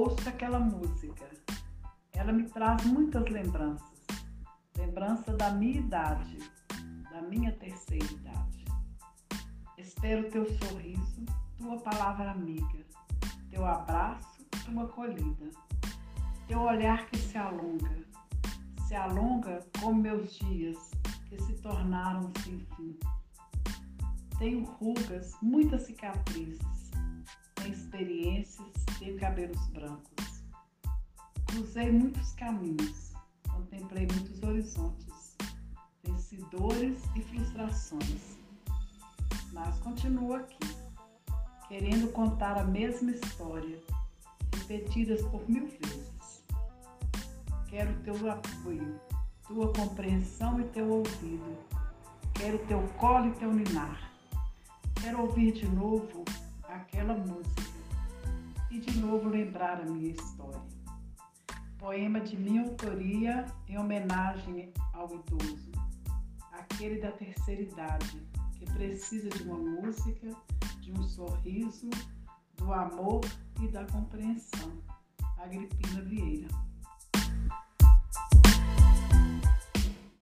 ouço aquela música, ela me traz muitas lembranças. Lembrança da minha idade, da minha terceira idade. Espero teu sorriso, tua palavra amiga, teu abraço, tua acolhida, teu olhar que se alonga, se alonga como meus dias que se tornaram sem fim. Tenho rugas, muitas cicatrizes, tenho experiências, tenho cabelos brancos. Cruzei muitos caminhos, contemplei muitos horizontes, venci dores e frustrações, mas continuo aqui, querendo contar a mesma história, repetidas por mil vezes. Quero teu apoio, tua compreensão e teu ouvido. Quero teu colo e teu ninar. Quero ouvir de novo aquela música novo lembrar a minha história. Poema de minha autoria em homenagem ao idoso, aquele da terceira idade que precisa de uma música, de um sorriso, do amor e da compreensão.